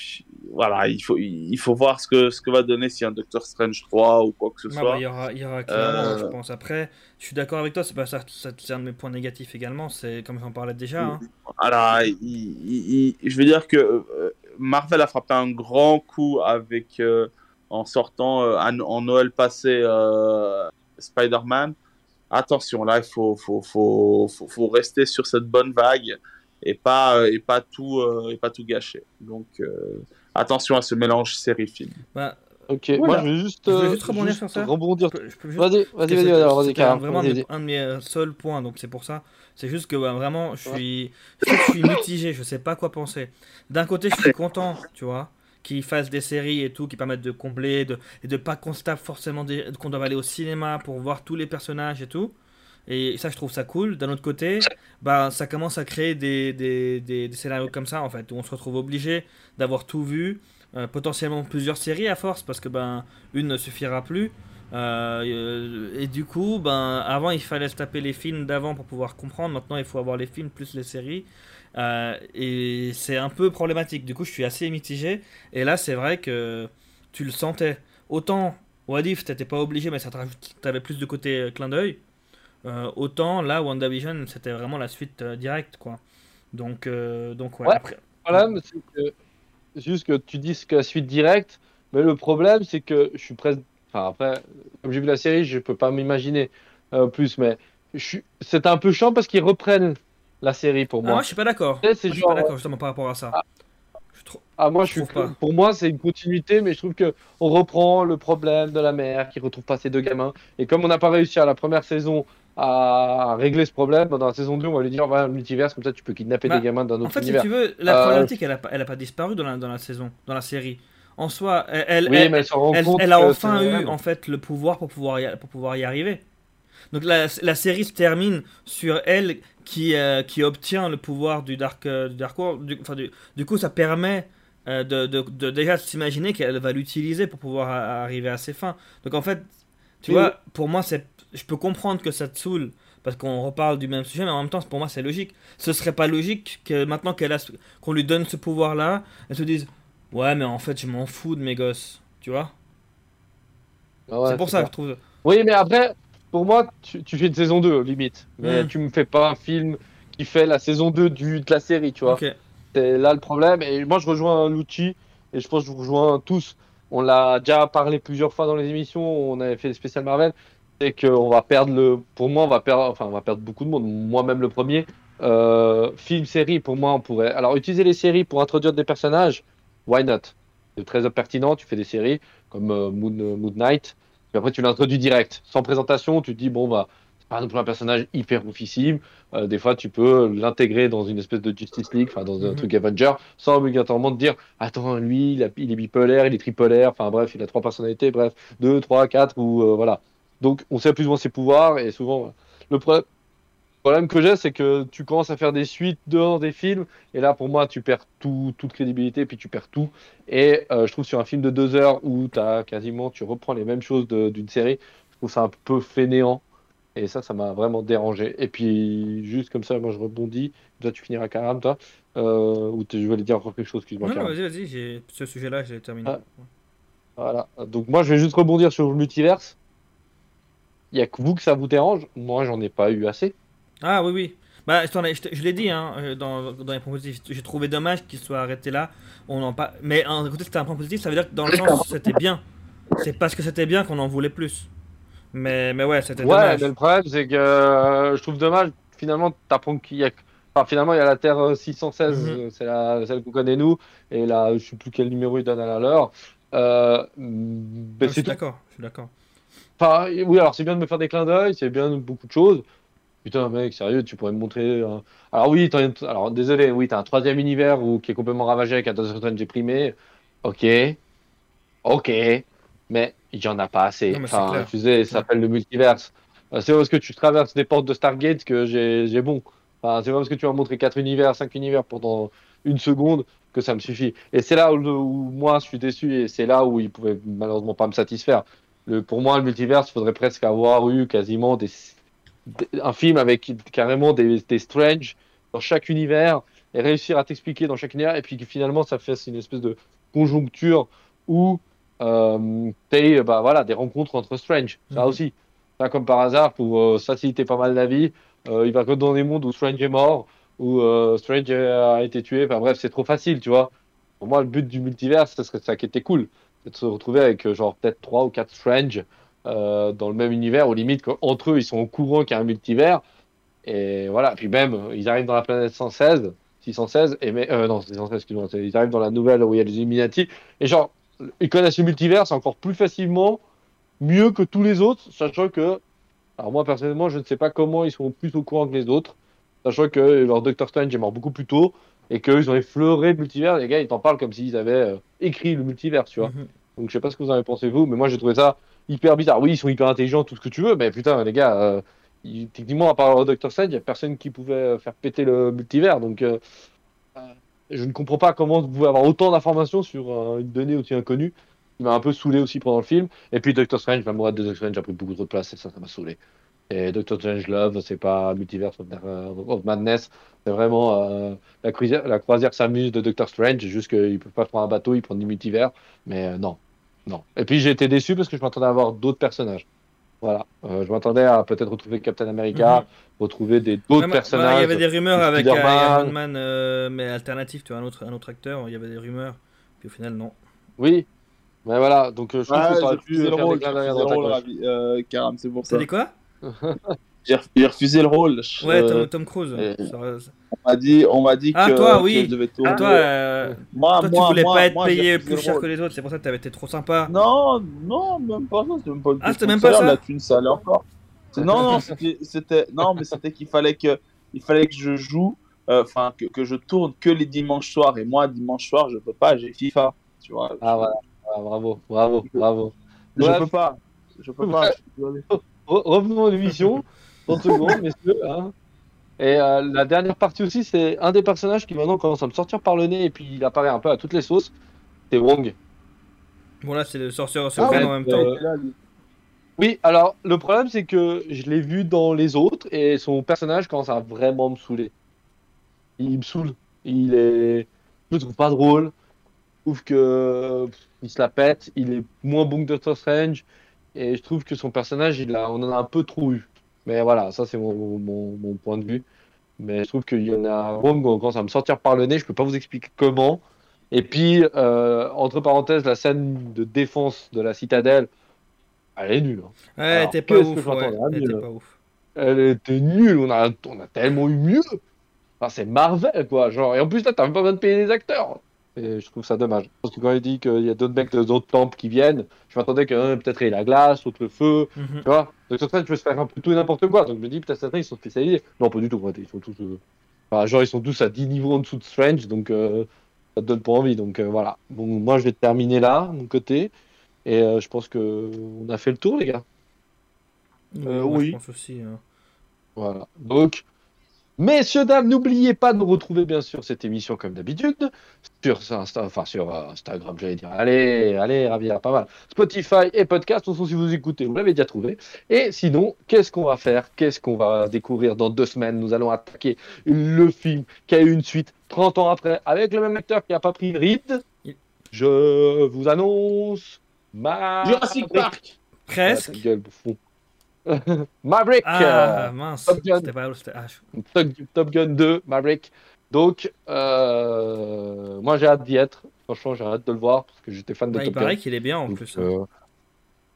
C: voilà, il faut il faut voir ce que ce que va donner si un Doctor Strange 3 ou quoi que ce
B: Ah
C: soit.
B: bah, il y aura, il y aura clairement,
C: Euh,
B: je pense. Après, je suis d'accord avec toi, c'est pas ça, ça c'est un de mes points négatifs également, c'est comme j'en parlais déjà. hein.
C: Alors, il- il- je veux dire que euh, Marvel a frappé un grand coup avec euh, en sortant euh, en, en Noël passé Spider-Man. Attention, là, il faut, faut, faut, faut, faut rester sur cette bonne vague et pas, et pas, tout, et pas tout gâcher. Donc, attention à ce mélange série-film.
B: Bah,
A: Ok.
C: Voilà.
A: Moi, je vais juste,
B: Je
A: euh,
B: juste rebondir sur ça.
A: rebondir.
B: je peux- je peux juste-
A: Vas-y, vas-y, vas-y, alors, vas-y,
B: vraiment un
A: Vas-y,
B: de,
A: vas-y.
B: un de mes euh, seuls points, donc c'est pour ça. C'est juste que bah, vraiment, je suis, je suis mitigé, je sais pas quoi penser. D'un côté, je suis content, tu vois, qu'ils fassent des séries et tout, qui permettent de combler, de, et de pas tape forcément des- qu'on doit aller au cinéma pour voir tous les personnages et tout. Et ça, je trouve ça cool. D'un autre côté, bah, ça commence à créer des, des, des- des scénarios comme ça, en fait, où on se retrouve obligé d'avoir tout vu, euh, potentiellement plusieurs séries à force, parce que ben, une ne suffira plus. Euh, et du coup, ben, avant il fallait se taper les films d'avant pour pouvoir comprendre. Maintenant, il faut avoir les films plus les séries. Euh, et c'est un peu problématique. Du coup, je suis assez mitigé. Et là, c'est vrai que tu le sentais. Autant What If, t'étais pas obligé, mais ça t'avais plus de côté clin d'œil. Euh, autant là, WandaVision, c'était vraiment la suite euh, directe, quoi. Donc, euh, donc ouais.
A: Ouais.
B: Après,
A: Le problème, c'est que juste que tu dis que la suite directe, mais le problème, c'est que je suis presque. Enfin, après, comme j'ai vu la série, je peux pas m'imaginer plus, mais je suis... c'est un peu chiant parce qu'ils reprennent la série pour
B: Ah,
A: moi.
B: moi, je suis pas d'accord. Moi, je suis pas d'accord justement par rapport à ça. Je
A: Ah, moi, je
B: Je
A: suis...
B: pas.
A: pour moi, c'est une continuité, mais je trouve que on reprend le problème de la mère qui retrouve pas ses deux gamins. Et comme on n'a pas réussi à la première saison à régler ce problème, dans la saison 2, on va lui dire, va comme ça tu peux kidnapper
B: Bah,
A: des gamins d'un
B: En
A: autre
B: fait, si
A: univers.
B: tu veux, la
A: Euh,
B: problématique, elle a, pas- elle a pas disparu dans la, dans la saison, dans la série. En soi, elle, elle,
A: Oui,
B: elle- a enfin eu en fait le pouvoir pour pouvoir y, pour pouvoir y arriver. Donc la, la série se termine sur elle qui, euh, qui obtient le pouvoir du Dark, euh, du Dark World. Du, enfin, du, du coup, ça permet euh, de, de, de déjà s'imaginer qu'elle va l'utiliser pour pouvoir a- arriver à ses fins. Donc en fait, tu
A: Oui,
B: vois, pour moi, c'est, je peux comprendre que ça te saoule parce qu'on reparle du même sujet, mais en même temps, pour moi, c'est logique. Ce serait pas logique que maintenant qu'elle a, qu'on lui donne ce pouvoir-là, elle se dise, ouais, mais en fait, je m'en fous de mes gosses, tu vois?
A: Ah ouais,
B: c'est pour ça que je trouve.
A: Oui, mais après, pour moi, tu, tu fais une saison 2, limite. Mais
B: Mm.
A: tu me fais pas un film qui fait la saison 2 du, de la série, tu vois. C'est là le problème. Et moi, je rejoins Lucci, et je pense que je vous rejoins tous. On l'a déjà parlé plusieurs fois dans les émissions, on avait fait des spéciales Marvel. C'est qu'on va perdre le. Pour moi, on va perdre, enfin, on va perdre beaucoup de monde, moi-même le premier. Euh, film, série, pour moi, on pourrait. Alors, utiliser les séries pour introduire des personnages, why not? C'est très pertinent. Tu fais des séries comme euh, Moon, Moon Knight, puis après, tu l'introduis direct, sans présentation. Tu te dis, bon, bah, c'est pas non plus un personnage hyper oufissime. Euh, des fois, tu peux l'intégrer dans une espèce de Justice League, enfin, dans un
B: Mhm.
A: truc Avenger, sans obligatoirement te dire, attends, lui, il, a- il est bipolaire, il est tripolaire, enfin, bref, il a trois personnalités, bref, deux, trois, quatre, ou euh, voilà. Donc, on sait plus ou moins ses pouvoirs, et souvent, le pro- problème que j'ai, c'est que tu commences à faire des suites dehors des films, et là, pour moi, tu perds tout, toute crédibilité, puis tu perds tout. Et euh, je trouve sur un film de deux heures où as quasiment, tu reprends les mêmes choses d'une série, je trouve ça un peu fainéant. Et ça, ça m'a vraiment dérangé. Et puis, juste comme ça, moi je rebondis. Toi, tu finiras Karam, toi? Euh, ou tu- je voulais dire encore quelque chose, excuse-moi.
B: Non, non, vas-y, vas-y, j'ai- ce sujet-là, j'ai terminé.
A: Ah. Voilà. Donc, moi, je vais juste rebondir sur le multiverse. Il y a que vous que ça vous dérange. Moi, j'en ai pas eu assez.
B: Ah oui, oui. Bah, je, je l'ai dit hein, euh, dans, dans les points positifs. J'ai trouvé dommage qu'il soit arrêté là. On en pas. Mais en côté, c'était un point positif. Ça veut dire que dans le sens, c'était bien. C'est parce que c'était bien qu'on en voulait plus. Mais, mais ouais, c'était
A: Ouais,
B: dommage.
A: mais le problème, c'est que euh, je trouve dommage. Finalement, t'apprends qu'il y a. Enfin, finalement, il y a la Terre euh, 616,
B: Mhm.
A: euh, c'est la, celle qu'on connaît nous, et là, je sais plus quel numéro il donne à la leur. Euh, ben,
B: je suis d'accord, je suis d'accord.
A: Enfin, oui, alors c'est bien de me faire des clins d'œil, c'est bien de beaucoup de choses. Putain, mec, sérieux, tu pourrais me montrer. un- Alors, oui, alors désolé, oui, t'as un troisième univers où... qui est complètement ravagé avec un Strange déprimé. Ok, ok, mais il y en a pas assez.
B: Non,
A: enfin, tu sais, ça s'appelle le multiverse. Euh, C'est parce que tu traverses des portes de Stargate que j'ai bon. Enfin, c'est pas parce que tu vas montrer quatre univers, cinq univers pendant une seconde que ça me suffit. Et c'est là où, où moi je suis déçu et c'est là où il pouvait malheureusement pas me satisfaire. Le, pour moi, le multiverse, il faudrait presque avoir eu quasiment des, des- un film avec carrément des, des Strange dans chaque univers et réussir à t'expliquer dans chaque univers et puis que finalement ça fasse une espèce de conjoncture où euh, t'aies, bah, voilà, des rencontres entre Strange. Ça
B: Mhm.
A: aussi. Ça, comme par hasard, pour euh, faciliter pas mal la vie, euh, il va que dans des mondes où Strange est mort, où euh, Strange a été tué. Enfin bref, c'est trop facile, tu vois. Pour moi, le but du multivers, ce serait ça qui était cool. De se retrouver avec euh, genre peut-être trois ou quatre Strange euh, dans le même univers, aux limites qu'entre eux, ils sont au courant qu'il y a un multivers. Et voilà, puis même, ils arrivent dans la planète 116, 616, et mais, euh, non, 616, excuse-moi, c'est- ils arrivent dans la nouvelle où il y a les Illuminati, et genre, ils connaissent le multivers encore plus facilement, mieux que tous les autres, sachant que, alors moi personnellement, je ne sais pas comment ils sont plus au courant que les autres, sachant que leur Doctor Strange est mort beaucoup plus tôt, et qu'ils ont effleuré le multivers, les gars, ils t'en parlent comme s'ils avaient euh, écrit le multivers, tu vois.
B: Mhm.
A: Donc je sais pas ce que vous en avez pensé vous, mais moi j'ai trouvé ça hyper bizarre. Oui, ils sont hyper intelligents, tout ce que tu veux, mais putain les gars, euh, techniquement à part Doctor Strange, il y a personne qui pouvait euh, faire péter le multivers. Donc euh, je ne comprends pas comment vous pouvez avoir autant d'informations sur une donnée aussi inconnue. Il m'a un peu saoulé aussi pendant le film. Et puis Doctor Strange, la morale de Doctor Strange a pris beaucoup trop de place et ça, ça m'a saoulé. Et Doctor Strange Love, c'est pas Multiverse euh, of Madness, c'est vraiment la croisière, s'amuse de Doctor Strange, juste qu'il peut pas prendre un bateau, il prend du multivers. Mais non, non. Et puis j'ai été déçu parce que je m'attendais à avoir d'autres personnages. Voilà, Euh, je m'attendais à peut-être retrouver Captain America,
B: Mhm.
A: retrouver des d'autres
B: bah, bah,
A: personnages.
B: il y avait des rumeurs avec euh. Iron Man, euh, mais alternatif, tu vois, un autre, un autre acteur. Il y avait des rumeurs. Puis au final, non.
A: Oui, mais voilà, donc euh, je trouve
C: Ah,
A: que ça aurait pu faire
C: rôle,
A: des clins
C: euh, Karam, c'est pour ça.
B: dit quoi?
C: J'ai ref- j'ai refusé le rôle. Je-
B: Ouais,
C: euh,
B: Tom, Tom Cruise.
C: euh, on m'a dit, on m'a dit
B: Ah,
C: que,
B: toi,
C: que
B: oui.
C: je devais tourner.
B: Ah, toi, euh,
C: moi,
B: toi, tu
C: moi,
B: voulais
C: moi,
B: pas être payé plus cher que les autres, c'est pour ça que t'avais été trop sympa.
C: Non, non, même pas ça. C'était même pas une
B: Ah, c'était même pas
C: salaire,
B: ça
C: La thune, ça allait encore. C'est- Non, non, c'était, c'était- non, mais c'était qu'il fallait que, il fallait que je joue, euh, enfin, que, que je tourne que les dimanches soirs. Et moi, dimanche soir, je peux pas. J'ai FIFA, tu vois.
A: Ah voilà, Ah, bravo, bravo, bravo.
C: Je
A: Bref.
C: peux pas. Je peux pas. je
A: revenons à l'émission, 30 secondes, messieurs. hein. Et euh, la dernière partie aussi, c'est un des personnages qui maintenant commence à me sortir par le nez et puis il apparaît un peu à toutes les sauces. C'est Wong.
B: Bon, là, c'est le sorcier
C: Ah,
B: secret
A: ouais,
B: en même temps.
A: Oui, alors le problème c'est que je l'ai vu dans les autres et son personnage commence à vraiment me saouler. Il me saoule. Il est. Je le trouve pas drôle. Je trouve que il se la pète. Il est moins bon que Doctor Strange. Et je trouve que son personnage, il a... on en a un peu trop eu. Mais voilà, ça c'est mon, mon, mon point de vue. Mais je trouve qu'il y en a on commence à me sortir par le nez. Je peux pas vous expliquer comment. Et puis, euh, entre parenthèses, la scène de défense de la citadelle, elle est nulle. hein.
B: Ouais,
A: Alors,
B: elle était pas ouf. Ouais, elle était pas ouf.
A: Elle était nulle, on a, on a tellement eu mieux. Enfin, c'est Marvel, quoi. Genre, et en plus, là, t'as même pas besoin de payer les acteurs. Et je trouve ça dommage. Parce que quand il dit qu'il y a d'autres mecs de d'autres temples qui viennent, je m'attendais que peut-être il y a la glace, l'autre le feu,
B: Mhm.
A: tu vois. Donc, sur ça, tu peux se faire un peu tout et n'importe quoi. Donc, je me dis, peut-être certains, ils sont spécialisés. Non, pas du tout. Ils sont tous. euh, Enfin, genre, ils sont tous à 10 niveaux en dessous de Strange, donc euh, ça te donne pas envie. Donc, euh, voilà. Bon, moi, je vais terminer là, mon côté. Et euh, je pense que on a fait le tour, les gars.
C: Euh,
B: moi,
C: oui.
B: Je pense aussi. hein.
A: Voilà. Donc, Messieurs, dames, n'oubliez pas de nous retrouver bien sûr cette émission comme d'habitude sur, Insta, enfin, sur euh, Instagram, j'allais dire. Allez, allez, Ravière, pas mal. Spotify et podcast, de toute façon, si vous écoutez, vous l'avez déjà trouvé. Et sinon, qu'est-ce qu'on va faire? Qu'est-ce qu'on va découvrir dans deux semaines? Nous allons attaquer le film qui a eu une suite 30 ans après avec le même acteur qui n'a pas pris une ride. Je vous annonce ma...
C: Jurassic Park
B: Presque.
A: Ah. Maverick
B: Ah,
A: euh,
B: mince.
A: Top Gun.
B: Pas ah, je-
A: Top, Gun 2, Maverick. Donc, euh, moi j'ai hâte d'y être. Franchement, j'ai hâte de le voir parce que j'étais fan de
B: Ouais, il
A: Top Gun.
B: paraît qu'il est bien en
A: Donc,
B: plus.
A: euh,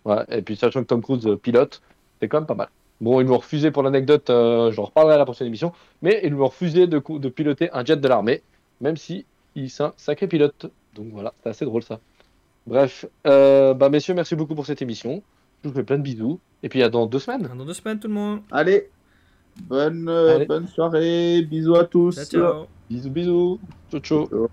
A: ouais, et puis sachant que Tom Cruise pilote, c'est quand même pas mal. Bon, ils m'ont refusé pour l'anecdote, j'en reparlerai à la prochaine émission, mais ils m'ont refusé de, piloter un jet de l'armée, même si il est un sacré pilote. Donc voilà, c'est assez drôle ça. Bref, bah messieurs, merci beaucoup pour cette émission. Je vous fais plein de bisous. Et puis à dans deux semaines.
B: Dans deux semaines, tout le monde.
C: Allez, bonne, euh,
A: Allez.
C: bonne soirée, bisous à tous.
B: Ciao, ciao.
A: Bisous, bisous. Ciao, ciao.
C: Ciao.